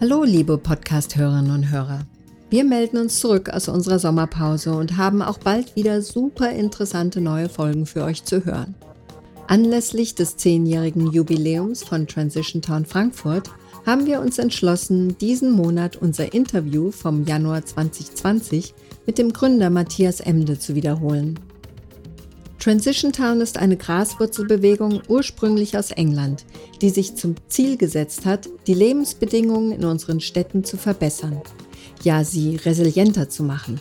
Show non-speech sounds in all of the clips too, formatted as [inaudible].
Hallo, liebe Podcast-Hörerinnen und Hörer. Wir melden uns zurück aus unserer Sommerpause und haben auch bald wieder super interessante neue Folgen für euch zu hören. Anlässlich des zehnjährigen Jubiläums von Transition Town Frankfurt haben wir uns entschlossen, diesen Monat unser Interview vom Januar 2020 mit dem Gründer Matthias Emde zu wiederholen. Transition Town ist eine Graswurzelbewegung ursprünglich aus England, die sich zum Ziel gesetzt hat, die Lebensbedingungen in unseren Städten zu verbessern, ja sie resilienter zu machen.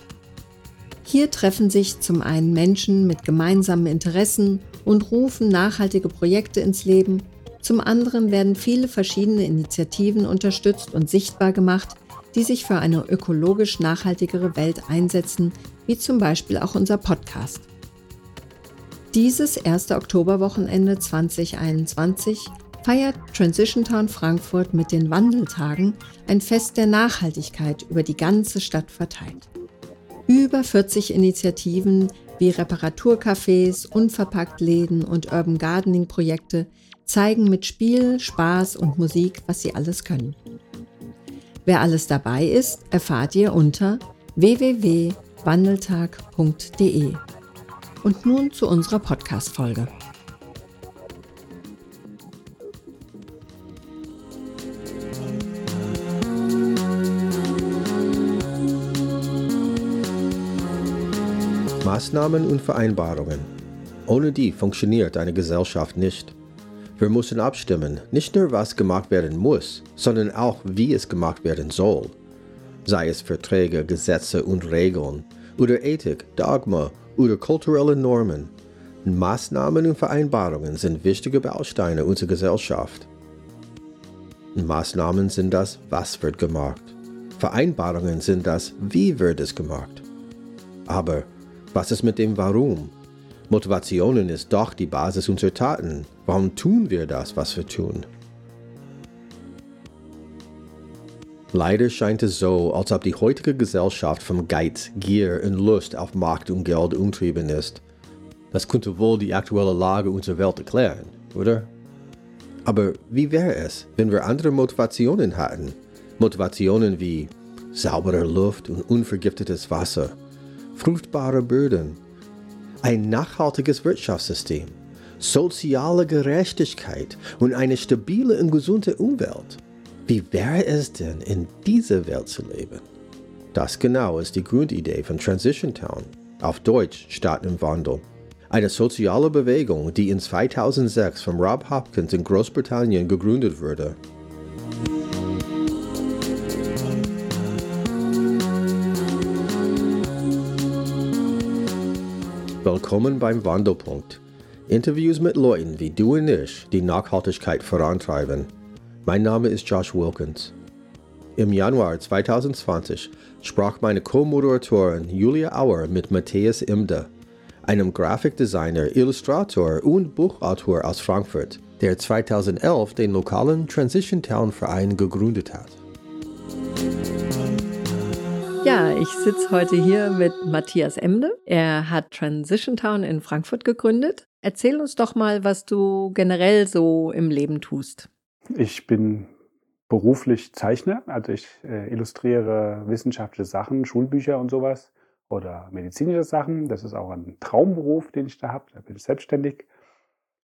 Hier treffen sich zum einen Menschen mit gemeinsamen Interessen und rufen nachhaltige Projekte ins Leben, zum anderen werden viele verschiedene Initiativen unterstützt und sichtbar gemacht, die sich für eine ökologisch nachhaltigere Welt einsetzen, wie zum Beispiel auch unser Podcast. Dieses erste Oktoberwochenende 2021 feiert Transition Town Frankfurt mit den Wandeltagen ein Fest der Nachhaltigkeit über die ganze Stadt verteilt. Über 40 Initiativen wie Reparaturcafés, Unverpacktläden und Urban Gardening Projekte zeigen mit Spiel, Spaß und Musik, was sie alles können. Wer alles dabei ist, erfahrt ihr unter www.wandeltag.de. Und nun zu unserer Podcast-Folge. Maßnahmen und Vereinbarungen. Ohne die funktioniert eine Gesellschaft nicht. Wir müssen abstimmen, nicht nur was gemacht werden muss, sondern auch wie es gemacht werden soll. Sei es Verträge, Gesetze und Regeln oder Ethik, Dogma oder kulturelle Normen. Maßnahmen und Vereinbarungen sind wichtige Bausteine unserer Gesellschaft. Maßnahmen sind das, was wird gemacht. Vereinbarungen sind das, wie wird es gemacht. Aber was ist mit dem Warum? Motivationen ist doch die Basis unserer Taten. Warum tun wir das, was wir tun? Leider scheint es so, als ob die heutige Gesellschaft vom Geiz, Gier und Lust auf Macht und Geld umtrieben ist. Das könnte wohl die aktuelle Lage unserer Welt erklären, oder? Aber wie wäre es, wenn wir andere Motivationen hatten? Motivationen wie saubere Luft und unvergiftetes Wasser, fruchtbare Böden, ein nachhaltiges Wirtschaftssystem, soziale Gerechtigkeit und eine stabile und gesunde Umwelt. Wie wäre es denn, in dieser Welt zu leben? Das genau ist die Grundidee von Transition Town, auf Deutsch Stadt im Wandel. Eine soziale Bewegung, die in 2006 von Rob Hopkins in Großbritannien gegründet wurde. Willkommen beim Wandelpunkt. Interviews mit Leuten wie du und ich, die Nachhaltigkeit vorantreiben. Mein Name ist Josh Wilkins. Im Januar 2020 sprach meine Co-Moderatorin Julia Auer mit Matthias Imde, einem Grafikdesigner, Illustrator und Buchautor aus Frankfurt, der 2011 den lokalen Transition Town Verein gegründet hat. Ja, ich sitze heute hier mit Matthias Emde. Er hat Transition Town in Frankfurt gegründet. Erzähl uns doch mal, was du generell so im Leben tust. Ich bin beruflich Zeichner, also ich äh, illustriere wissenschaftliche Sachen, Schulbücher und sowas oder medizinische Sachen. Das ist auch ein Traumberuf, den ich da habe. Da bin ich selbstständig.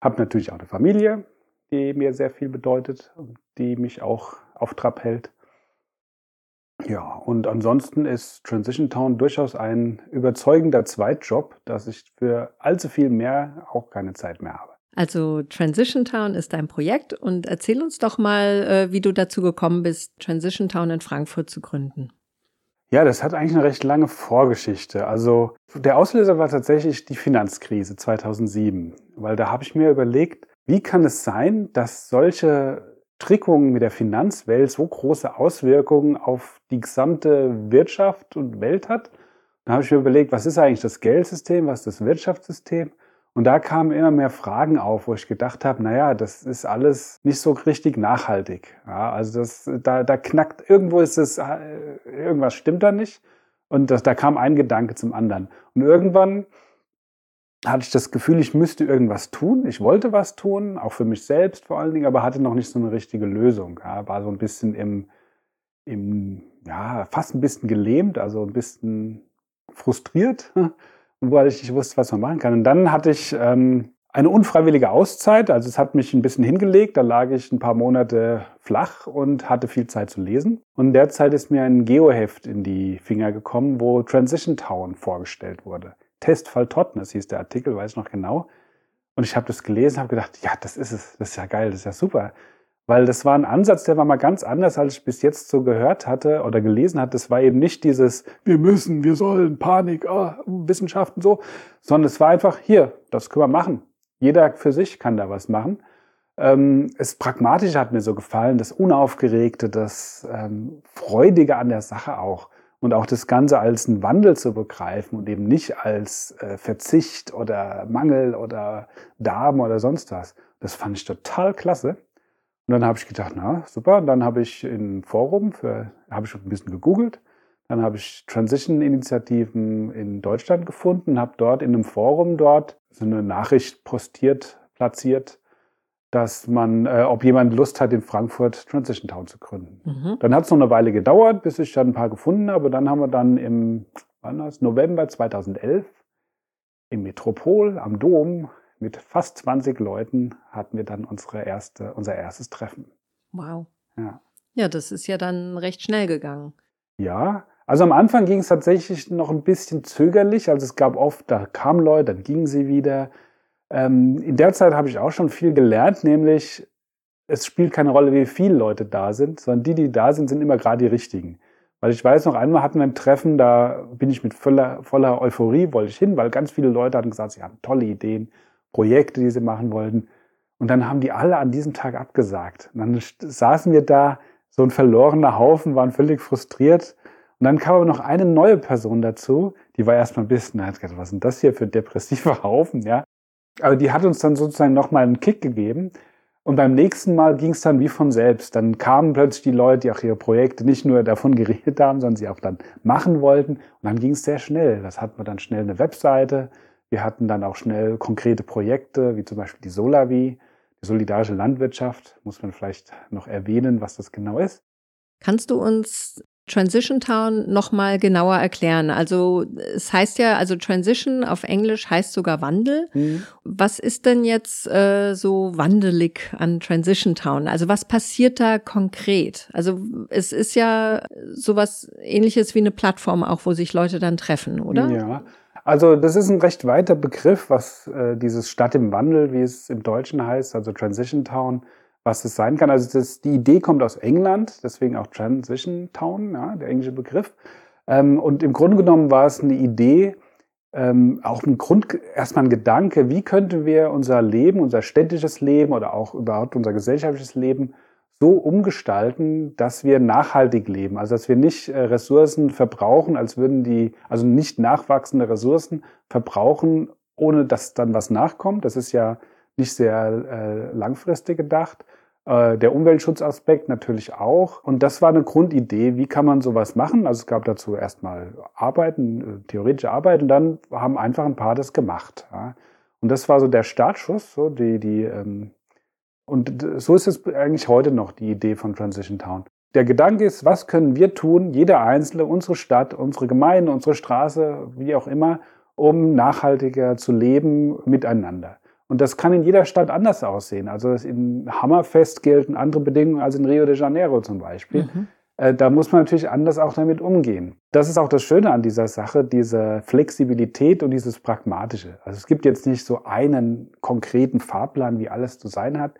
Habe natürlich auch eine Familie, die mir sehr viel bedeutet und die mich auch auf Trab hält. Ja, und ansonsten ist Transition Town durchaus ein überzeugender Zweitjob, dass ich für allzu viel mehr auch keine Zeit mehr habe. Also Transition Town ist dein Projekt und erzähl uns doch mal, äh, wie du dazu gekommen bist, Transition Town in Frankfurt zu gründen. Ja, das hat eigentlich eine recht lange Vorgeschichte. Also der Auslöser war tatsächlich die Finanzkrise 2007, weil da habe ich mir überlegt, wie kann es sein, dass solche Trickungen mit der Finanzwelt so große Auswirkungen auf die gesamte Wirtschaft und Welt hat? Da habe ich mir überlegt, was ist eigentlich das Geldsystem, was ist das Wirtschaftssystem? Und da kamen immer mehr Fragen auf, wo ich gedacht habe, naja, das ist alles nicht so richtig nachhaltig. Ja, also das, da, da knackt, irgendwo ist es, äh, irgendwas stimmt da nicht. Und das, da kam ein Gedanke zum anderen. Und irgendwann hatte ich das Gefühl, ich müsste irgendwas tun. Ich wollte was tun, auch für mich selbst vor allen Dingen, aber hatte noch nicht so eine richtige Lösung. Ja, war so ein bisschen im, im, ja, fast ein bisschen gelähmt, also ein bisschen frustriert, [laughs] weil ich nicht wusste, was man machen kann. Und dann hatte ich ähm, eine unfreiwillige Auszeit, also es hat mich ein bisschen hingelegt, da lag ich ein paar Monate flach und hatte viel Zeit zu lesen. Und in der Zeit ist mir ein Geoheft in die Finger gekommen, wo Transition Town vorgestellt wurde. Testfall Totnes hieß der Artikel, weiß ich noch genau. Und ich habe das gelesen, habe gedacht, ja, das ist es, das ist ja geil, das ist ja super. Weil das war ein Ansatz, der war mal ganz anders, als ich bis jetzt so gehört hatte oder gelesen hatte. Das war eben nicht dieses, wir müssen, wir sollen, Panik, oh, Wissenschaften so, sondern es war einfach, hier, das können wir machen. Jeder für sich kann da was machen. Ähm, das Pragmatische hat mir so gefallen, das Unaufgeregte, das ähm, Freudige an der Sache auch. Und auch das Ganze als einen Wandel zu begreifen und eben nicht als äh, Verzicht oder Mangel oder Darm oder sonst was. Das fand ich total klasse. Und dann habe ich gedacht, na super. Und dann habe ich im Forum für, habe ich ein bisschen gegoogelt. Dann habe ich Transition-Initiativen in Deutschland gefunden, habe dort in einem Forum dort so eine Nachricht postiert, platziert, dass man, äh, ob jemand Lust hat, in Frankfurt Transition Town zu gründen. Mhm. Dann hat es noch eine Weile gedauert, bis ich dann ein paar gefunden habe. Dann haben wir dann im wann das, November 2011 im Metropol am Dom mit fast 20 Leuten hatten wir dann unsere erste, unser erstes Treffen. Wow. Ja. Ja, das ist ja dann recht schnell gegangen. Ja, also am Anfang ging es tatsächlich noch ein bisschen zögerlich. Also es gab oft, da kamen Leute, dann gingen sie wieder. Ähm, in der Zeit habe ich auch schon viel gelernt, nämlich es spielt keine Rolle, wie viele Leute da sind, sondern die, die da sind, sind immer gerade die richtigen. Weil ich weiß noch, einmal hatten wir ein Treffen, da bin ich mit voller, voller Euphorie, wollte ich hin, weil ganz viele Leute hatten gesagt, sie haben tolle Ideen, Projekte, die sie machen wollten. Und dann haben die alle an diesem Tag abgesagt. Und dann saßen wir da, so ein verlorener Haufen, waren völlig frustriert und dann kam aber noch eine neue Person dazu, die war erstmal ein bisschen, hat gedacht, was ist denn das hier für ein depressiver [laughs] Haufen, ja. Aber die hat uns dann sozusagen nochmal einen Kick gegeben. Und beim nächsten Mal ging es dann wie von selbst. Dann kamen plötzlich die Leute, die auch ihre Projekte nicht nur davon [laughs] geredet haben, sondern sie auch dann machen wollten. Und dann ging es sehr schnell. Das hatten wir dann schnell eine Webseite. Wir hatten dann auch schnell konkrete Projekte, wie zum Beispiel die Solavi, die solidarische Landwirtschaft. Muss man vielleicht noch erwähnen, was das genau ist. Kannst du uns Transition Town nochmal genauer erklären? Also es heißt ja, also Transition auf Englisch heißt sogar Wandel. Mhm. Was ist denn jetzt äh, so wandelig an Transition Town? Also was passiert da konkret? Also es ist ja sowas ähnliches wie eine Plattform auch, wo sich Leute dann treffen, oder? Ja. Also das ist ein recht weiter Begriff, was äh, dieses Stadt im Wandel, wie es im Deutschen heißt, also Transition Town, was es sein kann. Also das, die Idee kommt aus England, deswegen auch Transition Town, ja, der englische Begriff. Ähm, und im Grunde genommen war es eine Idee, ähm, auch ein Grund, erstmal ein Gedanke, wie könnten wir unser Leben, unser städtisches Leben oder auch überhaupt unser gesellschaftliches Leben so umgestalten, dass wir nachhaltig leben. Also dass wir nicht äh, Ressourcen verbrauchen, als würden die, also nicht nachwachsende Ressourcen verbrauchen, ohne dass dann was nachkommt. Das ist ja nicht sehr äh, langfristig gedacht. Äh, der Umweltschutzaspekt natürlich auch. Und das war eine Grundidee, wie kann man sowas machen. Also es gab dazu erstmal Arbeiten, äh, theoretische Arbeit und dann haben einfach ein paar das gemacht. Ja. Und das war so der Startschuss, so die, die, ähm, und so ist es eigentlich heute noch die Idee von Transition Town. Der Gedanke ist, was können wir tun, jeder Einzelne, unsere Stadt, unsere Gemeinde, unsere Straße, wie auch immer, um nachhaltiger zu leben miteinander. Und das kann in jeder Stadt anders aussehen. Also in Hammerfest gelten andere Bedingungen als in Rio de Janeiro zum Beispiel. Mhm. Äh, da muss man natürlich anders auch damit umgehen. Das ist auch das Schöne an dieser Sache, diese Flexibilität und dieses Pragmatische. Also es gibt jetzt nicht so einen konkreten Fahrplan, wie alles zu sein hat,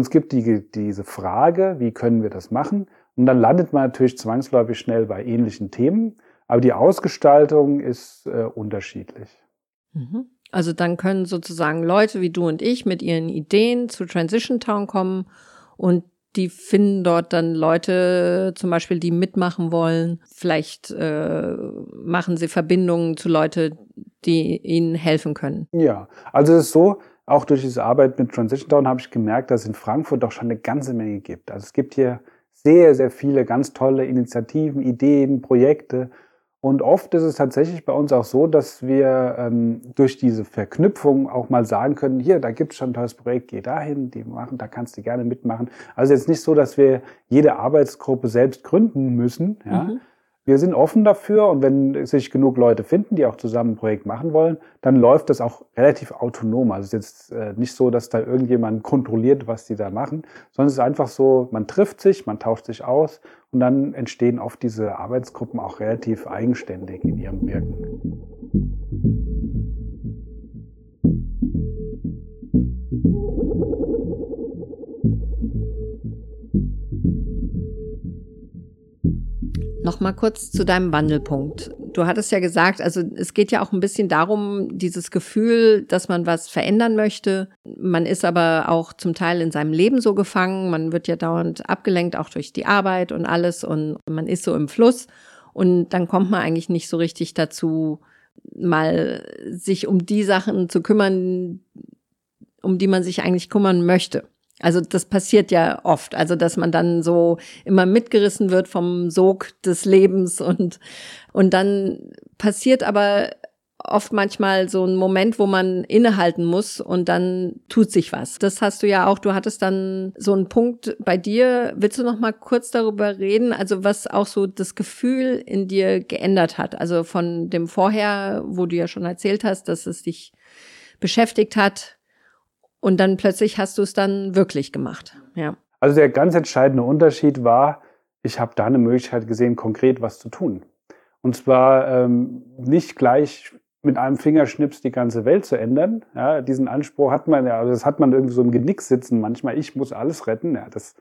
es gibt die, diese Frage, wie können wir das machen? Und dann landet man natürlich zwangsläufig schnell bei ähnlichen Themen, aber die Ausgestaltung ist äh, unterschiedlich. Mhm. Also dann können sozusagen Leute wie du und ich mit ihren Ideen zu Transition Town kommen und die finden dort dann Leute, zum Beispiel, die mitmachen wollen. Vielleicht äh, machen sie Verbindungen zu Leute, die ihnen helfen können. Ja, also es ist so, auch durch diese Arbeit mit Transition Town habe ich gemerkt, dass es in Frankfurt doch schon eine ganze Menge gibt. Also es gibt hier sehr, sehr viele ganz tolle Initiativen, Ideen, Projekte. Und oft ist es tatsächlich bei uns auch so, dass wir ähm, durch diese Verknüpfung auch mal sagen können, hier, da gibt es schon ein tolles Projekt, geh dahin, die machen, da kannst du gerne mitmachen. Also jetzt nicht so, dass wir jede Arbeitsgruppe selbst gründen müssen, ja, mhm wir sind offen dafür und wenn sich genug Leute finden, die auch zusammen ein Projekt machen wollen, dann läuft das auch relativ autonom. Also es ist jetzt äh, nicht so, dass da irgendjemand kontrolliert, was die da machen, sondern es ist einfach so, man trifft sich, man tauscht sich aus und dann entstehen oft diese Arbeitsgruppen auch relativ eigenständig in ihrem Wirken. Nochmal kurz zu deinem Wandelpunkt. Du hattest ja gesagt, also es geht ja auch ein bisschen darum, dieses Gefühl, dass man was verändern möchte. Man ist aber auch zum Teil in seinem Leben so gefangen. Man wird ja dauernd abgelenkt, auch durch die Arbeit und alles. Und man ist so im Fluss. Und dann kommt man eigentlich nicht so richtig dazu, mal sich um die Sachen zu kümmern, um die man sich eigentlich kümmern möchte. Also das passiert ja oft, also dass man dann so immer mitgerissen wird vom Sog des Lebens und und dann passiert aber oft manchmal so ein Moment, wo man innehalten muss und dann tut sich was. Das hast du ja auch. Du hattest dann so einen Punkt bei dir. Willst du noch mal kurz darüber reden? Also was auch so das Gefühl in dir geändert hat? Also von dem vorher, wo du ja schon erzählt hast, dass es dich beschäftigt hat, und dann plötzlich hast du es dann wirklich gemacht. Ja. Also der ganz entscheidende Unterschied war, ich habe da eine Möglichkeit gesehen, konkret was zu tun. Und zwar ähm, nicht gleich mit einem Fingerschnips die ganze Welt zu ändern. Ja, diesen Anspruch hat man ja, also das hat man irgendwie so im Genick sitzen manchmal. Ich muss alles retten. Ja, das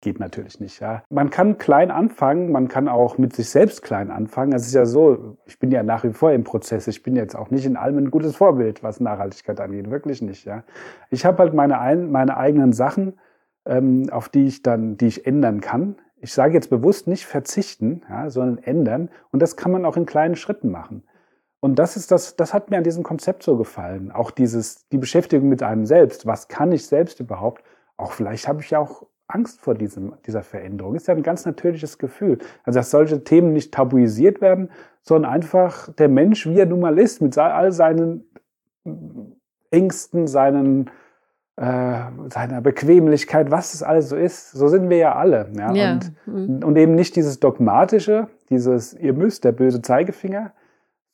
Geht natürlich nicht, ja. Man kann klein anfangen, man kann auch mit sich selbst klein anfangen. Es ist ja so, ich bin ja nach wie vor im Prozess. Ich bin jetzt auch nicht in allem ein gutes Vorbild, was Nachhaltigkeit angeht. Wirklich nicht, ja. Ich habe halt meine, ein, meine eigenen Sachen, ähm, auf die ich dann, die ich ändern kann. Ich sage jetzt bewusst nicht verzichten, ja, sondern ändern. Und das kann man auch in kleinen Schritten machen. Und das ist das, das hat mir an diesem Konzept so gefallen. Auch dieses, die Beschäftigung mit einem selbst. Was kann ich selbst überhaupt? Auch vielleicht habe ich ja auch Angst vor diesem, dieser Veränderung. Ist ja ein ganz natürliches Gefühl. Also, dass solche Themen nicht tabuisiert werden, sondern einfach der Mensch, wie er nun mal ist, mit all seinen Ängsten, seinen, äh, seiner Bequemlichkeit, was es alles so ist, so sind wir ja alle. Ja? ja. Und, mhm. und eben nicht dieses dogmatische, dieses ihr müsst, der böse Zeigefinger,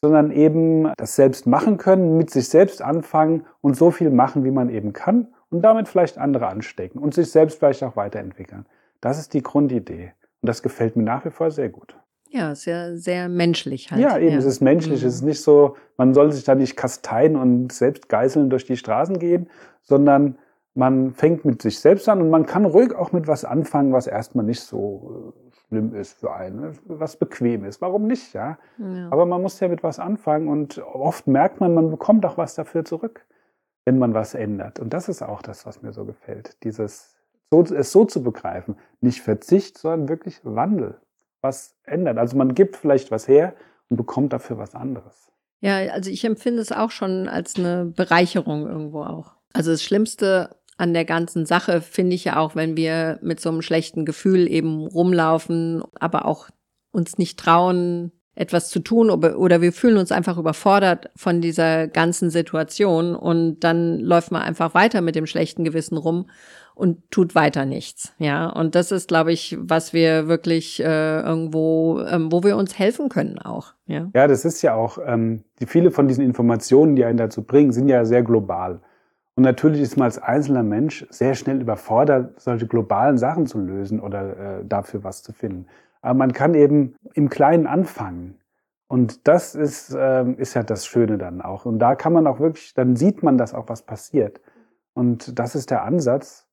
sondern eben das selbst machen können, mit sich selbst anfangen und so viel machen, wie man eben kann und damit vielleicht andere anstecken und sich selbst vielleicht auch weiterentwickeln. Das ist die Grundidee. Und das gefällt mir nach wie vor sehr gut. Ja, sehr, sehr menschlich halt. Ja, eben, ja. es ist menschlich. Mhm. Es ist nicht so, man soll sich da nicht kasteien und selbst geißeln durch die Straßen gehen, sondern man fängt mit sich selbst an und man kann ruhig auch mit was anfangen, was erstmal nicht so äh, schlimm ist für einen, ne? was bequem ist. Warum nicht, ja? ja? Aber man muss ja mit was anfangen und oft merkt man, man bekommt auch was dafür zurück wenn man was ändert. Und das ist auch das, was mir so gefällt. Dieses, so, es so zu begreifen. Nicht Verzicht, sondern wirklich Wandel. Was ändert. Also man gibt vielleicht was her und bekommt dafür was anderes. Ja, also ich empfinde es auch schon als eine Bereicherung irgendwo auch. Also das Schlimmste an der ganzen Sache finde ich ja auch, wenn wir mit so einem schlechten Gefühl eben rumlaufen, aber auch uns nicht trauen, etwas zu tun oder wir fühlen uns einfach überfordert von dieser ganzen Situation und dann läuft man einfach weiter mit dem schlechten Gewissen rum und tut weiter nichts. Ja, und das ist, glaube ich, was wir wirklich äh, irgendwo, ähm, wo wir uns helfen können auch. Ja, ja das ist ja auch, ähm, die viele von diesen Informationen, die einen dazu bringen, sind ja sehr global. Und natürlich ist man als einzelner Mensch sehr schnell überfordert, solche globalen Sachen zu lösen oder äh, dafür was zu finden. Aber man kann eben im Kleinen anfangen. Und das ist, äh, ist ja das Schöne dann auch. Und da kann man auch wirklich, dann sieht man das auch, was passiert. Und das ist der Ansatz.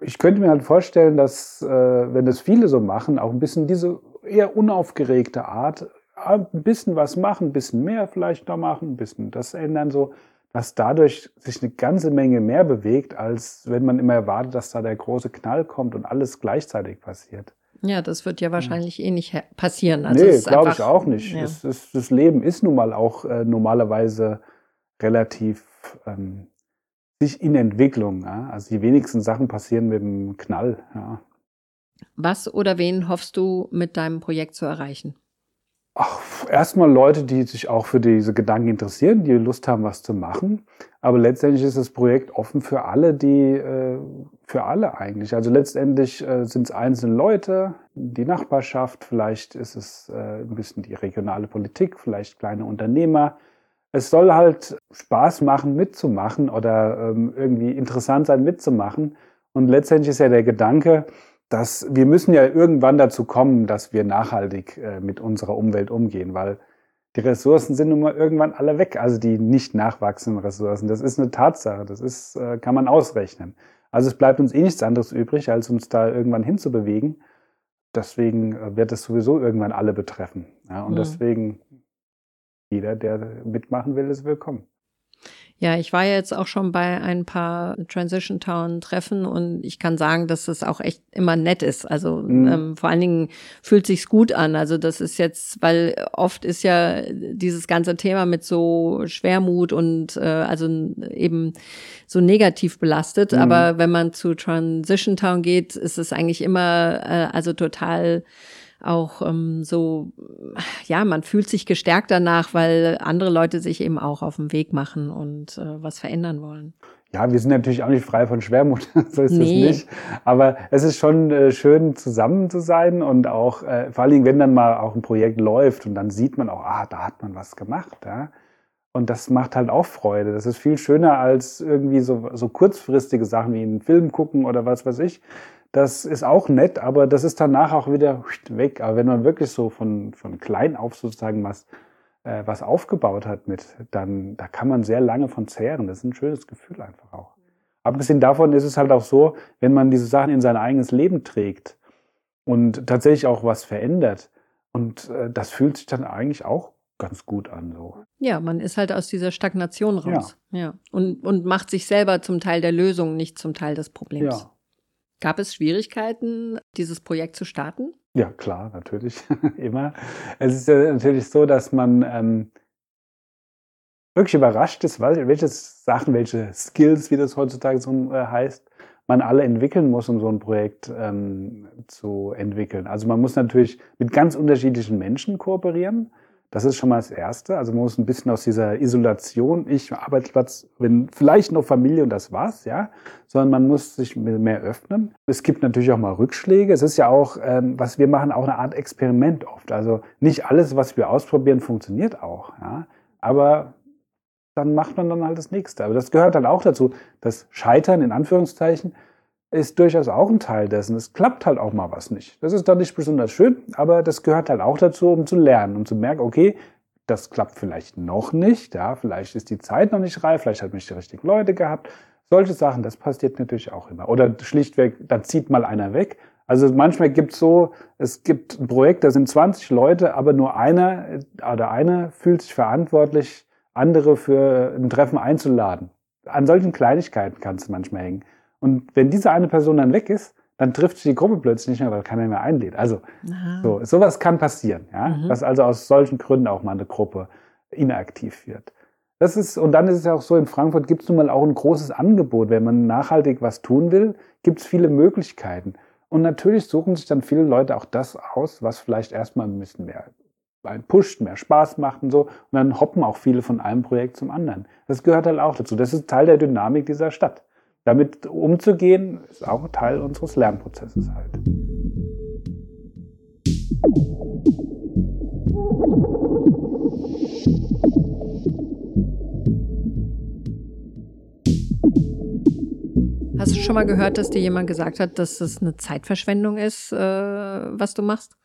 Ich könnte mir halt vorstellen, dass, äh, wenn das viele so machen, auch ein bisschen diese eher unaufgeregte Art, ein bisschen was machen, ein bisschen mehr vielleicht noch machen, ein bisschen das ändern, so, dass dadurch sich eine ganze Menge mehr bewegt, als wenn man immer erwartet, dass da der große Knall kommt und alles gleichzeitig passiert. Ja, das wird ja wahrscheinlich hm. eh nicht passieren. Also nee, glaube ich auch nicht. Ja. Es, es, das Leben ist nun mal auch äh, normalerweise relativ ähm, sich in Entwicklung. Ja? Also die wenigsten Sachen passieren mit dem Knall. Ja. Was oder wen hoffst du mit deinem Projekt zu erreichen? Ach, erstmal Leute, die sich auch für diese Gedanken interessieren, die Lust haben, was zu machen. Aber letztendlich ist das Projekt offen für alle, die, äh, für alle eigentlich. Also letztendlich äh, sind es einzelne Leute, die Nachbarschaft, vielleicht ist es äh, ein bisschen die regionale Politik, vielleicht kleine Unternehmer. Es soll halt Spaß machen, mitzumachen oder ähm, irgendwie interessant sein, mitzumachen. Und letztendlich ist ja der Gedanke, dass wir müssen ja irgendwann dazu kommen, dass wir nachhaltig äh, mit unserer Umwelt umgehen, weil die Ressourcen sind nun mal irgendwann alle weg, also die nicht nachwachsenden Ressourcen. Das ist eine Tatsache, das ist, äh, kann man ausrechnen. Also es bleibt uns eh nichts anderes übrig, als uns da irgendwann hinzubewegen. Deswegen äh, wird es sowieso irgendwann alle betreffen. Ja, und mhm. deswegen jeder, der mitmachen will, ist willkommen. Ja, ich war jetzt auch schon bei ein paar Transition Town Treffen und ich kann sagen, dass es auch echt immer nett ist. Also mhm. ähm, vor allen Dingen fühlt sich's gut an. Also das ist jetzt, weil oft ist ja dieses ganze Thema mit so Schwermut und äh, also eben so negativ belastet. Mhm. Aber wenn man zu Transition Town geht, ist es eigentlich immer äh, also total auch ähm, so, ja, man fühlt sich gestärkt danach, weil andere Leute sich eben auch auf den Weg machen und äh, was verändern wollen. Ja, wir sind natürlich auch nicht frei von Schwermut, [laughs] so ist nee. es nicht. Aber es ist schon äh, schön, zusammen zu sein und auch, äh, vor allen Dingen, wenn dann mal auch ein Projekt läuft und dann sieht man auch, ah, da hat man was gemacht. Ja? Und das macht halt auch Freude. Das ist viel schöner als irgendwie so, so kurzfristige Sachen wie einen Film gucken oder was weiß ich. Das ist auch nett, aber das ist danach auch wieder weg. Aber wenn man wirklich so von, von klein auf sozusagen was, äh, was aufgebaut hat mit, dann da kann man sehr lange von zehren. Das ist ein schönes Gefühl einfach auch. Abgesehen davon ist es halt auch so, wenn man diese Sachen in sein eigenes Leben trägt und tatsächlich auch was verändert. Und äh, das fühlt sich dann eigentlich auch ganz gut an. So. Ja, man ist halt aus dieser Stagnation raus. Ja. ja. Und, und macht sich selber zum Teil der Lösung, nicht zum Teil des Problems. Ja. Gab es Schwierigkeiten, dieses Projekt zu starten? Ja, klar, natürlich. [laughs] Immer. Es ist ja natürlich so, dass man ähm, wirklich überrascht ist, welche Sachen, welche Skills, wie das heutzutage so äh, heißt, man alle entwickeln muss, um so ein Projekt ähm, zu entwickeln. Also man muss natürlich mit ganz unterschiedlichen Menschen kooperieren. Das ist schon mal das Erste. Also man muss ein bisschen aus dieser Isolation, ich Arbeitsplatz, wenn vielleicht noch Familie und das war's, ja, sondern man muss sich mehr öffnen. Es gibt natürlich auch mal Rückschläge. Es ist ja auch, ähm, was wir machen, auch eine Art Experiment oft. Also nicht alles, was wir ausprobieren, funktioniert auch, ja. Aber dann macht man dann halt das Nächste. Aber das gehört dann auch dazu. Das Scheitern in Anführungszeichen ist durchaus auch ein Teil dessen. Es klappt halt auch mal was nicht. Das ist dann nicht besonders schön, aber das gehört halt auch dazu, um zu lernen, um zu merken, okay, das klappt vielleicht noch nicht, ja, vielleicht ist die Zeit noch nicht reif, vielleicht hat man nicht die richtigen Leute gehabt. Solche Sachen, das passiert natürlich auch immer. Oder schlichtweg, da zieht mal einer weg. Also manchmal gibt es so, es gibt ein Projekt, da sind 20 Leute, aber nur einer oder eine fühlt sich verantwortlich, andere für ein Treffen einzuladen. An solchen Kleinigkeiten kann es manchmal hängen. Und wenn diese eine Person dann weg ist, dann trifft sich die Gruppe plötzlich nicht mehr, weil keiner mehr einlädt. Also so, sowas kann passieren, ja, mhm. dass also aus solchen Gründen auch mal eine Gruppe inaktiv wird. Das ist, und dann ist es ja auch so, in Frankfurt gibt es nun mal auch ein großes Angebot. Wenn man nachhaltig was tun will, gibt es viele Möglichkeiten. Und natürlich suchen sich dann viele Leute auch das aus, was vielleicht erstmal ein bisschen mehr pusht, mehr Spaß macht und so. Und dann hoppen auch viele von einem Projekt zum anderen. Das gehört halt auch dazu. Das ist Teil der Dynamik dieser Stadt damit umzugehen, ist auch Teil unseres Lernprozesses halt. Hast du schon mal gehört, dass dir jemand gesagt hat, dass es eine Zeitverschwendung ist, äh, was du machst?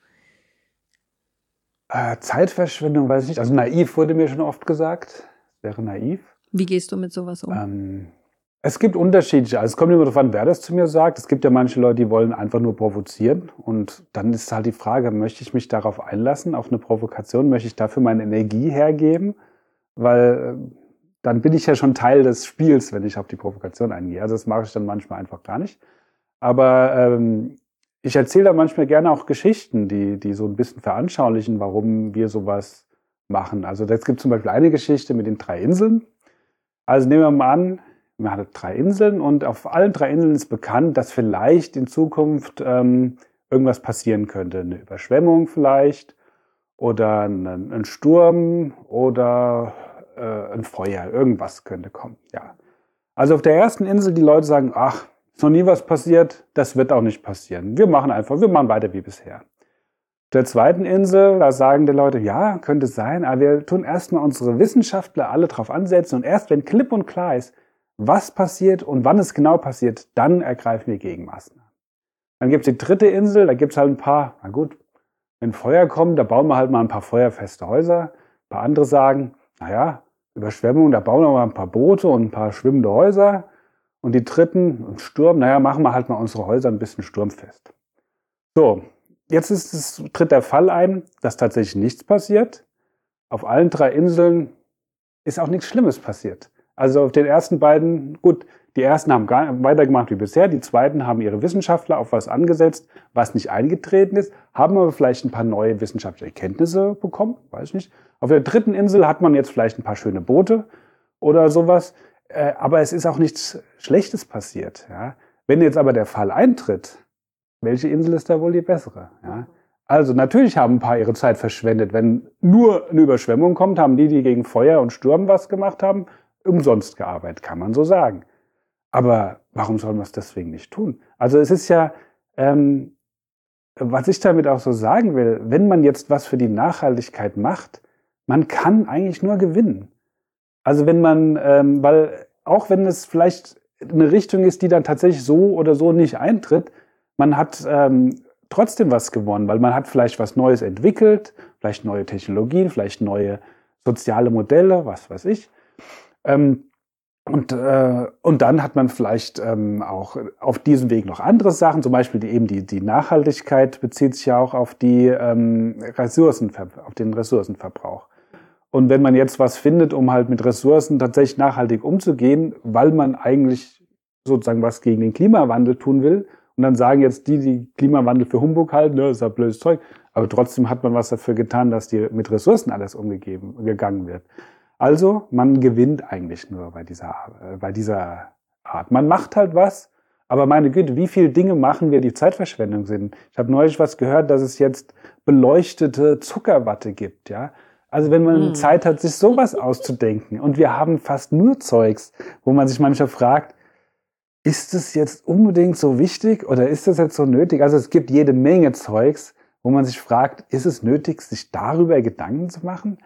Äh, Zeitverschwendung weiß ich nicht. Also naiv wurde mir schon oft gesagt. Wäre naiv. Wie gehst du mit sowas um? Ähm, es gibt unterschiedliche. Also es kommt immer darauf an, wer das zu mir sagt. Es gibt ja manche Leute, die wollen einfach nur provozieren. Und dann ist halt die Frage, möchte ich mich darauf einlassen, auf eine Provokation? Möchte ich dafür meine Energie hergeben? Weil äh, dann bin ich ja schon Teil des Spiels, wenn ich auf die Provokation eingehe. Also das mache ich dann manchmal einfach gar nicht. Aber ähm, ich erzähle da manchmal gerne auch Geschichten, die, die so ein bisschen veranschaulichen, warum wir sowas machen. Also es gibt zum Beispiel eine Geschichte mit den drei Inseln. Also nehmen wir mal an, man hat drei Inseln und auf allen drei Inseln ist bekannt, dass vielleicht in Zukunft ähm, irgendwas passieren könnte. Eine Überschwemmung vielleicht oder ein, ein Sturm oder äh, ein Feuer. Irgendwas könnte kommen. Ja. Also auf der ersten Insel, die Leute sagen, ach, ist noch nie was passiert, das wird auch nicht passieren. Wir machen einfach, wir machen weiter wie bisher. Auf der zweiten Insel, da sagen die Leute, ja, könnte sein, aber wir tun erstmal unsere Wissenschaftler alle drauf ansetzen und erst wenn klipp und klar ist, was passiert und wann es genau passiert, dann ergreifen wir Gegenmaßnahmen. Dann gibt es die dritte Insel, da gibt es halt ein paar, na gut, wenn Feuer kommt, da bauen wir halt mal ein paar feuerfeste Häuser. Ein paar andere sagen, naja, Überschwemmung, da bauen wir mal ein paar Boote und ein paar schwimmende Häuser. Und die dritten, Sturm, naja, machen wir halt mal unsere Häuser ein bisschen sturmfest. So, jetzt ist es, tritt der Fall ein, dass tatsächlich nichts passiert. Auf allen drei Inseln ist auch nichts Schlimmes passiert. Also auf den ersten beiden, gut, die ersten haben weitergemacht wie bisher, die zweiten haben ihre Wissenschaftler auf was angesetzt, was nicht eingetreten ist, haben aber vielleicht ein paar neue wissenschaftliche Erkenntnisse bekommen, weiß ich nicht. Auf der dritten Insel hat man jetzt vielleicht ein paar schöne Boote oder sowas, äh, aber es ist auch nichts Schlechtes passiert. Ja. Wenn jetzt aber der Fall eintritt, welche Insel ist da wohl die bessere? Ja? Also natürlich haben ein paar ihre Zeit verschwendet. Wenn nur eine Überschwemmung kommt, haben die, die gegen Feuer und Sturm was gemacht haben, umsonst gearbeitet, kann man so sagen. Aber warum sollen wir es deswegen nicht tun? Also es ist ja, ähm, was ich damit auch so sagen will, wenn man jetzt was für die Nachhaltigkeit macht, man kann eigentlich nur gewinnen. Also wenn man, ähm, weil auch wenn es vielleicht eine Richtung ist, die dann tatsächlich so oder so nicht eintritt, man hat ähm, trotzdem was gewonnen, weil man hat vielleicht was Neues entwickelt, vielleicht neue Technologien, vielleicht neue soziale Modelle, was weiß ich. Ähm, und, äh, und dann hat man vielleicht ähm, auch auf diesem Weg noch andere Sachen, zum Beispiel die, eben die, die Nachhaltigkeit bezieht sich ja auch auf, die, ähm, Ressourcen, auf den Ressourcenverbrauch. Und wenn man jetzt was findet, um halt mit Ressourcen tatsächlich nachhaltig umzugehen, weil man eigentlich sozusagen was gegen den Klimawandel tun will, und dann sagen jetzt die, die Klimawandel für Humbug halten, ne, ist ja blödes Zeug, aber trotzdem hat man was dafür getan, dass die mit Ressourcen alles umgegeben, gegangen wird. Also man gewinnt eigentlich nur bei dieser, äh, bei dieser Art. Man macht halt was, aber meine Güte, wie viele Dinge machen wir, die Zeitverschwendung sind? Ich habe neulich was gehört, dass es jetzt beleuchtete Zuckerwatte gibt, ja. Also wenn man hm. Zeit hat, sich sowas auszudenken und wir haben fast nur Zeugs, wo man sich manchmal fragt, ist es jetzt unbedingt so wichtig oder ist das jetzt so nötig? Also es gibt jede Menge Zeugs, wo man sich fragt, ist es nötig, sich darüber Gedanken zu machen?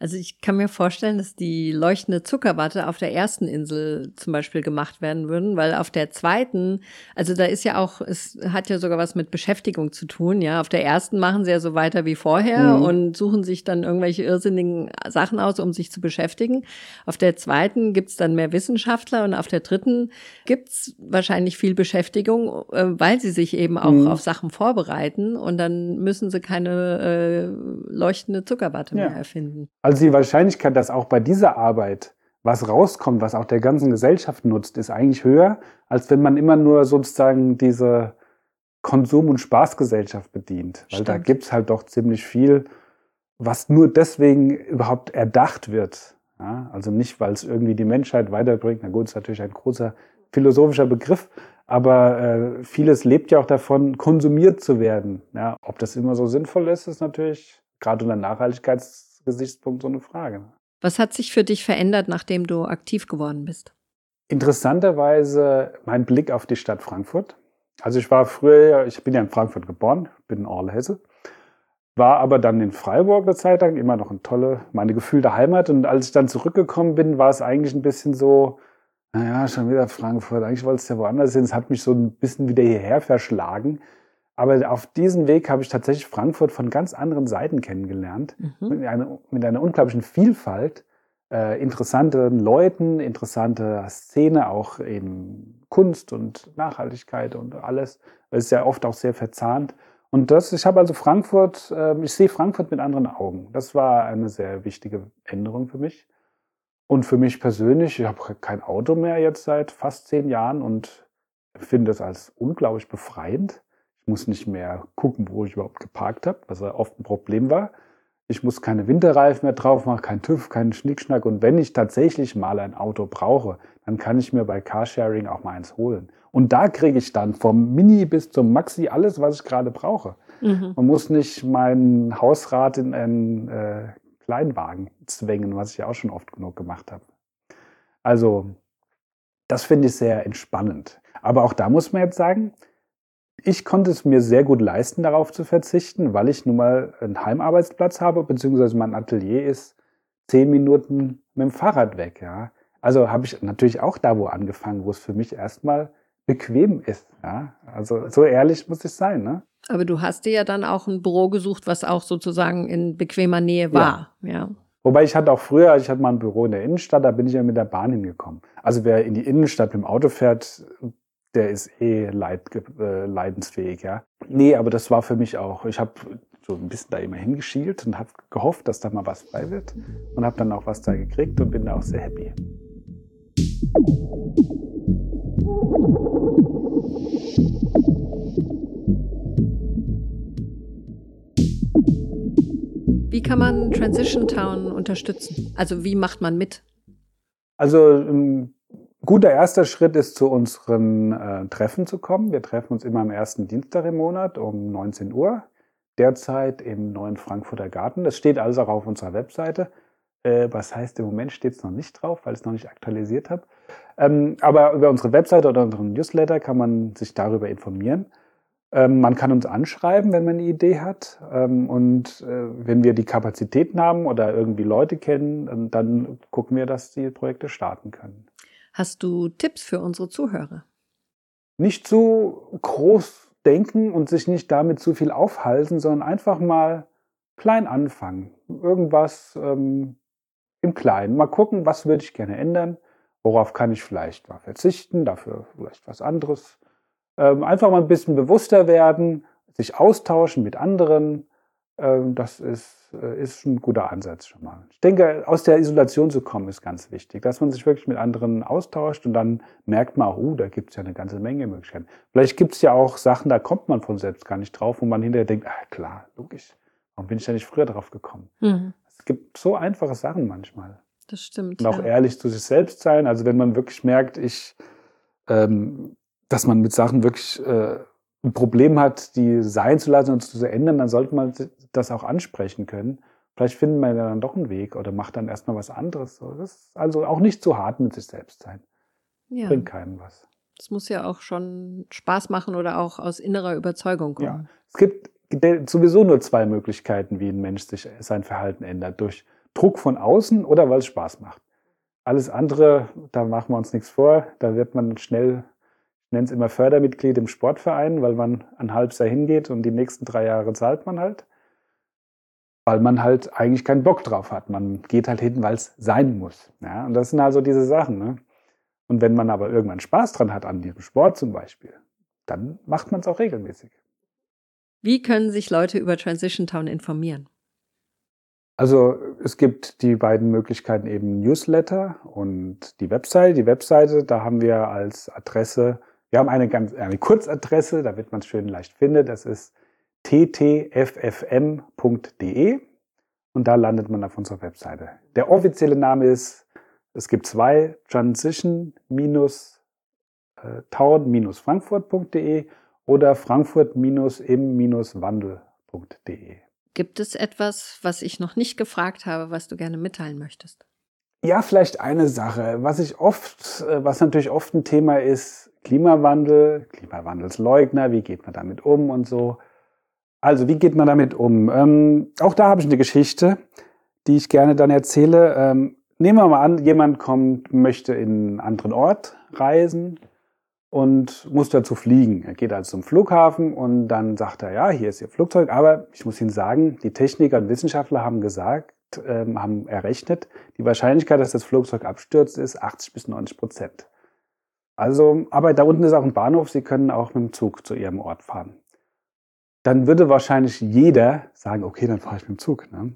Also ich kann mir vorstellen, dass die leuchtende Zuckerwatte auf der ersten Insel zum Beispiel gemacht werden würden, weil auf der zweiten, also da ist ja auch, es hat ja sogar was mit Beschäftigung zu tun, ja. Auf der ersten machen sie ja so weiter wie vorher mhm. und suchen sich dann irgendwelche irrsinnigen Sachen aus, um sich zu beschäftigen. Auf der zweiten gibt's dann mehr Wissenschaftler und auf der dritten gibt's wahrscheinlich viel Beschäftigung, äh, weil sie sich eben auch mhm. auf Sachen vorbereiten und dann müssen sie keine äh, leuchtende Zuckerwatte ja. mehr erfinden. Also die Wahrscheinlichkeit, dass auch bei dieser Arbeit was rauskommt, was auch der ganzen Gesellschaft nutzt, ist eigentlich höher, als wenn man immer nur sozusagen diese Konsum- und Spaßgesellschaft bedient. Weil Stimmt. da gibt's halt doch ziemlich viel, was nur deswegen überhaupt erdacht wird. Ja, also nicht, weil es irgendwie die Menschheit weiterbringt. Na gut, ist natürlich ein großer philosophischer Begriff, aber äh, vieles lebt ja auch davon, konsumiert zu werden. Ja, ob das immer so sinnvoll ist, ist natürlich gerade unter Nachhaltigkeits Gesichtspunkt so eine Frage. Was hat sich für dich verändert, nachdem du aktiv geworden bist? Interessanterweise mein Blick auf die Stadt Frankfurt. Also ich war früher, ich bin ja in Frankfurt geboren, bin in Orlhesse, war aber dann in Freiburg eine Zeit lang, immer noch eine tolle, meine gefühlte Heimat. Und als ich dann zurückgekommen bin, war es eigentlich ein bisschen so, naja, schon wieder Frankfurt, eigentlich wollte es ja woanders hin. Es hat mich so ein bisschen wieder hierher verschlagen. Aber auf diesem Weg habe ich tatsächlich Frankfurt von ganz anderen Seiten kennengelernt, mhm. mit, einer, mit, einer, unglaublichen Vielfalt, äh, interessanten Leuten, interessante Szene, auch in Kunst und Nachhaltigkeit und alles. Es ist ja oft auch sehr verzahnt. Und das, ich habe also Frankfurt, äh, ich sehe Frankfurt mit anderen Augen. Das war eine sehr wichtige Änderung für mich. Und für mich persönlich, ich habe kein Auto mehr jetzt seit fast zehn Jahren und finde es als unglaublich befreiend ich muss nicht mehr gucken, wo ich überhaupt geparkt habe, was ja oft ein Problem war. Ich muss keine Winterreifen mehr drauf machen, kein TÜV, keinen Schnickschnack. Und wenn ich tatsächlich mal ein Auto brauche, dann kann ich mir bei Carsharing auch mal eins holen. Und da kriege ich dann vom Mini bis zum Maxi alles, was ich gerade brauche. Mhm. Man muss nicht meinen Hausrat in einen äh, Kleinwagen zwängen, was ich ja auch schon oft genug gemacht habe. Also, das finde ich sehr entspannend. Aber auch da muss man jetzt sagen, ich konnte es mir sehr gut leisten, darauf zu verzichten, weil ich nun mal einen Heimarbeitsplatz habe, beziehungsweise mein Atelier ist zehn Minuten mit dem Fahrrad weg. Ja. Also habe ich natürlich auch da wo angefangen, wo es für mich erstmal bequem ist. Ja. Also so ehrlich muss ich sein. Ne? Aber du hast dir ja dann auch ein Büro gesucht, was auch sozusagen in bequemer Nähe war. Ja. ja. Wobei ich hatte auch früher, ich hatte mal ein Büro in der Innenstadt, da bin ich ja mit der Bahn hingekommen. Also wer in die Innenstadt mit dem Auto fährt, der ist eh leid, äh, leidensfähig, ja. Nee, aber das war für mich auch, ich habe so ein bisschen da immer hingeschielt und habe gehofft, dass da mal was bei wird und habe dann auch was da gekriegt und bin da auch sehr happy. Wie kann man Transition Town unterstützen? Also wie macht man mit? Also ein guter erster Schritt ist, zu unseren äh, Treffen zu kommen. Wir treffen uns immer am ersten Dienstag im Monat um 19 Uhr. Derzeit im neuen Frankfurter Garten. Das steht alles auch auf unserer Webseite. Äh, was heißt, im Moment steht es noch nicht drauf, weil ich es noch nicht aktualisiert habe. Ähm, aber über unsere Webseite oder unseren Newsletter kann man sich darüber informieren. Ähm, man kann uns anschreiben, wenn man eine Idee hat. Ähm, und äh, wenn wir die Kapazitäten haben oder irgendwie Leute kennen, dann gucken wir, dass die Projekte starten können. Hast du Tipps für unsere Zuhörer? Nicht zu groß denken und sich nicht damit zu viel aufhalten, sondern einfach mal klein anfangen. Irgendwas ähm, im Kleinen. Mal gucken, was würde ich gerne ändern, worauf kann ich vielleicht mal verzichten, dafür vielleicht was anderes ähm, einfach mal ein bisschen bewusster werden, sich austauschen mit anderen. Ähm, das ist, ist ein guter Ansatz schon mal. Ich denke, aus der Isolation zu kommen, ist ganz wichtig, dass man sich wirklich mit anderen austauscht und dann merkt man, oh, da gibt es ja eine ganze Menge Möglichkeiten. Vielleicht gibt es ja auch Sachen, da kommt man von selbst gar nicht drauf, wo man hinterher denkt, ah, klar, logisch, warum bin ich da nicht früher drauf gekommen? Mhm. Es gibt so einfache Sachen manchmal. Das stimmt. Und auch ja. ehrlich zu sich selbst sein. Also wenn man wirklich merkt, ich ähm, dass man mit Sachen wirklich äh, ein Problem hat, die sein zu lassen und zu ändern, dann sollte man das auch ansprechen können. Vielleicht findet man ja dann doch einen Weg oder macht dann erstmal was anderes. Das ist also auch nicht zu hart mit sich selbst sein. Ja. Bringt keinem was. Es muss ja auch schon Spaß machen oder auch aus innerer Überzeugung kommen. Ja. Es gibt sowieso nur zwei Möglichkeiten, wie ein Mensch sich sein Verhalten ändert. Durch Druck von außen oder weil es Spaß macht. Alles andere, da machen wir uns nichts vor, da wird man schnell nenne es immer Fördermitglied im Sportverein, weil man ein halbes Jahr hingeht und die nächsten drei Jahre zahlt man halt. Weil man halt eigentlich keinen Bock drauf hat. Man geht halt hin, weil es sein muss. Ja, und das sind also diese Sachen. Ne? Und wenn man aber irgendwann Spaß dran hat, an diesem Sport zum Beispiel, dann macht man es auch regelmäßig. Wie können sich Leute über Transition Town informieren? Also es gibt die beiden Möglichkeiten eben Newsletter und die Website. Die Webseite, da haben wir als Adresse wir haben eine, ganz, eine Kurzadresse, damit man es schön leicht findet. Das ist ttffm.de und da landet man auf unserer Webseite. Der offizielle Name ist, es gibt zwei, transition-town-frankfurt.de oder frankfurt-im-wandel.de. Gibt es etwas, was ich noch nicht gefragt habe, was du gerne mitteilen möchtest? Ja, vielleicht eine Sache. Was ich oft, äh, was natürlich oft ein Thema ist, Klimawandel, Klimawandelsleugner, wie geht man damit um und so. Also, wie geht man damit um? Ähm, auch da habe ich eine Geschichte, die ich gerne dann erzähle. Ähm, nehmen wir mal an, jemand kommt, möchte in einen anderen Ort reisen und muss dazu fliegen. Er geht also zum Flughafen und dann sagt er, ja, hier ist Ihr Flugzeug, aber ich muss Ihnen sagen, die Techniker und Wissenschaftler haben gesagt, ähm, haben errechnet, die Wahrscheinlichkeit, dass das Flugzeug abstürzt, ist 80 bis 90 Prozent. Also, aber da unten ist auch ein Bahnhof, Sie können auch mit dem Zug zu Ihrem Ort fahren. Dann würde wahrscheinlich jeder sagen, okay, dann fahre ich mit dem Zug. Ne?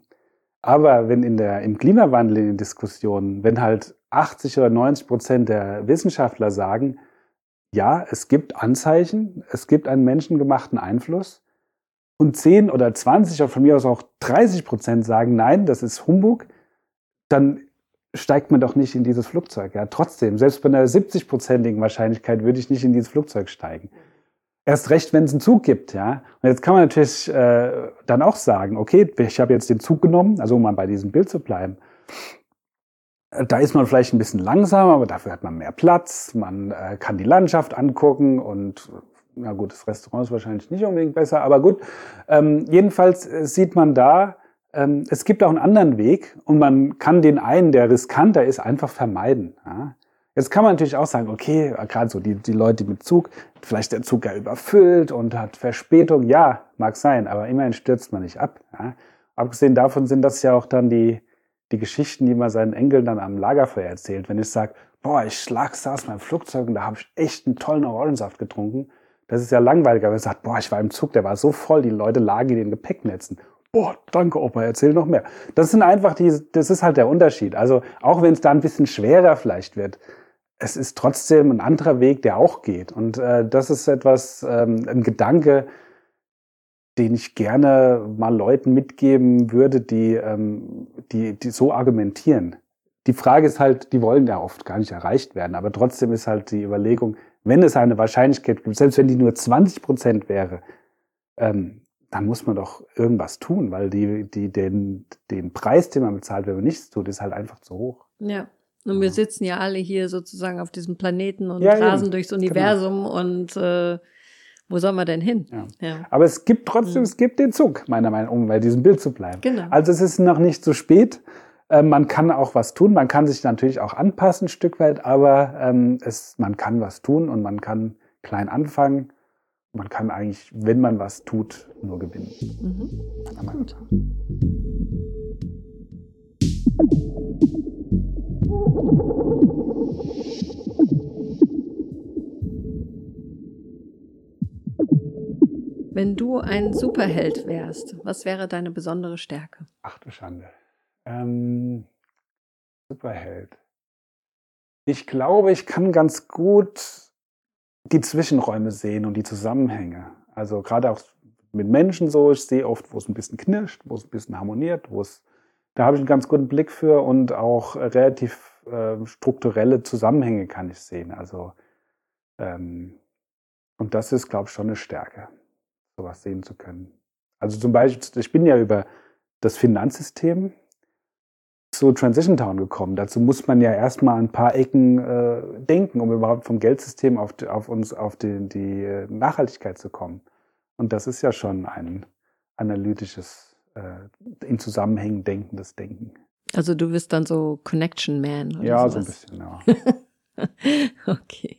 Aber wenn in der, im Klimawandel in den Diskussionen, wenn halt 80 oder 90 Prozent der Wissenschaftler sagen, ja, es gibt Anzeichen, es gibt einen menschengemachten Einfluss und 10 oder 20 oder von mir aus auch 30 Prozent sagen, nein, das ist Humbug, dann steigt man doch nicht in dieses Flugzeug. Ja, trotzdem, selbst bei einer 70-prozentigen Wahrscheinlichkeit würde ich nicht in dieses Flugzeug steigen. Erst recht, wenn es einen Zug gibt, ja. Und jetzt kann man natürlich äh, dann auch sagen, okay, ich habe jetzt den Zug genommen, also um mal bei diesem Bild zu bleiben. Äh, da ist man vielleicht ein bisschen langsamer, aber dafür hat man mehr Platz, man äh, kann die Landschaft angucken und na gut, das Restaurant ist wahrscheinlich nicht unbedingt besser, aber gut. Ähm, jedenfalls äh, sieht man da, ähm, es gibt auch einen anderen Weg und man kann den einen, der riskanter ist, einfach vermeiden. Ja? Jetzt kann man natürlich auch sagen, okay, gerade so die, die Leute mit Zug, vielleicht der Zug ja überfüllt und hat Verspätung. Ja, mag sein, aber immerhin stürzt man nicht ab. Ja? Abgesehen davon sind das ja auch dann die, die Geschichten, die man seinen Enkeln dann am Lagerfeuer erzählt. Wenn ich sage, boah, ich schlag saß beim Flugzeug und da habe ich echt einen tollen Orangensaft getrunken. Das ist ja langweiliger, wenn man sagt, boah, ich war im Zug, der war so voll, die Leute lagen in den Gepäcknetzen. Boah, danke Opa, erzähl noch mehr. Das sind einfach die, das ist halt der Unterschied. Also auch wenn es da ein bisschen schwerer vielleicht wird, es ist trotzdem ein anderer Weg, der auch geht. Und äh, das ist etwas, ähm, ein Gedanke, den ich gerne mal Leuten mitgeben würde, die, ähm, die, die so argumentieren. Die Frage ist halt, die wollen ja oft gar nicht erreicht werden, aber trotzdem ist halt die Überlegung, wenn es eine Wahrscheinlichkeit gibt, selbst wenn die nur 20 Prozent wäre, ähm, dann muss man doch irgendwas tun, weil die, die, den, den Preis, den man bezahlt, wenn man nichts tut, ist halt einfach zu hoch. Ja. Und wir sitzen ja alle hier sozusagen auf diesem Planeten und ja, rasen eben. durchs genau. Universum genau. und äh, wo soll man denn hin? Ja. ja. Aber es gibt trotzdem, mhm. es gibt den Zug, meiner Meinung nach, um bei diesem Bild zu bleiben. Genau. Also es ist noch nicht zu spät. Äh, man kann auch was tun. Man kann sich natürlich auch anpassen, ein Stück weit, aber ähm, es, man kann was tun und man kann klein anfangen. Man kann eigentlich, wenn man was tut, nur gewinnen. Mhm. Gut. Wenn du ein Superheld wärst, was wäre deine besondere Stärke? Ach du Schande. Ähm, Superheld. Ich glaube, ich kann ganz gut die Zwischenräume sehen und die Zusammenhänge. Also gerade auch mit Menschen so, ich sehe oft, wo es ein bisschen knirscht, wo es ein bisschen harmoniert, wo es, da habe ich einen ganz guten Blick für und auch relativ äh, strukturelle Zusammenhänge kann ich sehen. Also ähm, und das ist, glaube ich, schon eine Stärke sowas sehen zu können. Also zum Beispiel, ich bin ja über das Finanzsystem zu Transition Town gekommen. Dazu muss man ja erstmal ein paar Ecken äh, denken, um überhaupt vom Geldsystem auf, auf uns, auf die, die Nachhaltigkeit zu kommen. Und das ist ja schon ein analytisches, äh, in Zusammenhängen denkendes Denken. Also du bist dann so Connection Man. Oder ja, sowas. so ein bisschen, ja. [laughs] okay.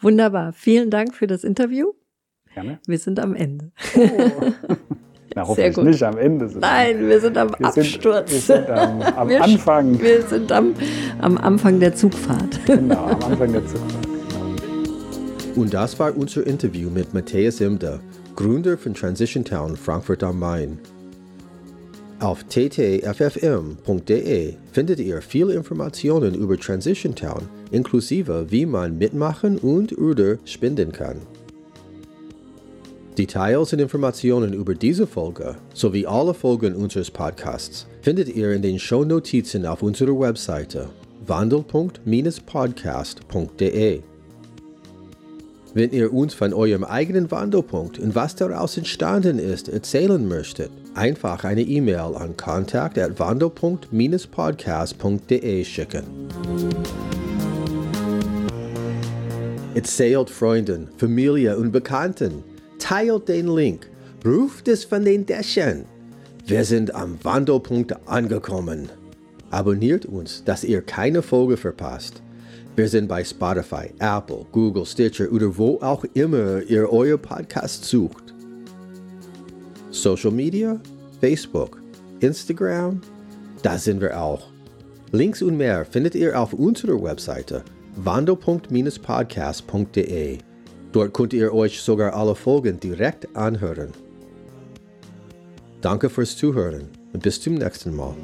Wunderbar. Vielen Dank für das Interview. Gerne. Wir sind am Ende. Oh. Na, [laughs] hoffentlich nicht am Ende. Sind Nein, wir sind am wir Absturz. Sind, wir sind am, [laughs] am wir, Anfang. Wir sind am, am Anfang der Zugfahrt. Genau, am Anfang der Zugfahrt. Und das war unser Interview mit Matthias Imder, Gründer von Transition Town Frankfurt am Main. Auf ttffm.de findet ihr viele Informationen über Transition Town, inklusive wie man mitmachen und oder spenden kann. Details und Informationen über diese Folge sowie alle Folgen unseres Podcasts findet ihr in den Shownotizen auf unserer Webseite wandel.podcast.de. Wenn ihr uns von eurem eigenen Wandelpunkt und was daraus entstanden ist erzählen möchtet, einfach eine E-Mail an kontakt@wandelpunkt-podcast.de schicken. Erzählt Freunden, Familie und Bekannten teilt den Link, ruft es von den Dächern. Wir sind am Wandelpunkt angekommen. Abonniert uns, dass ihr keine Folge verpasst. Wir sind bei Spotify, Apple, Google, Stitcher oder wo auch immer ihr euer Podcast sucht. Social Media, Facebook, Instagram, da sind wir auch. Links und mehr findet ihr auf unserer Webseite wandelpunkt-podcast.de. Dort könnt ihr euch sogar alle Folgen direkt anhören. Danke fürs Zuhören und bis zum nächsten Mal.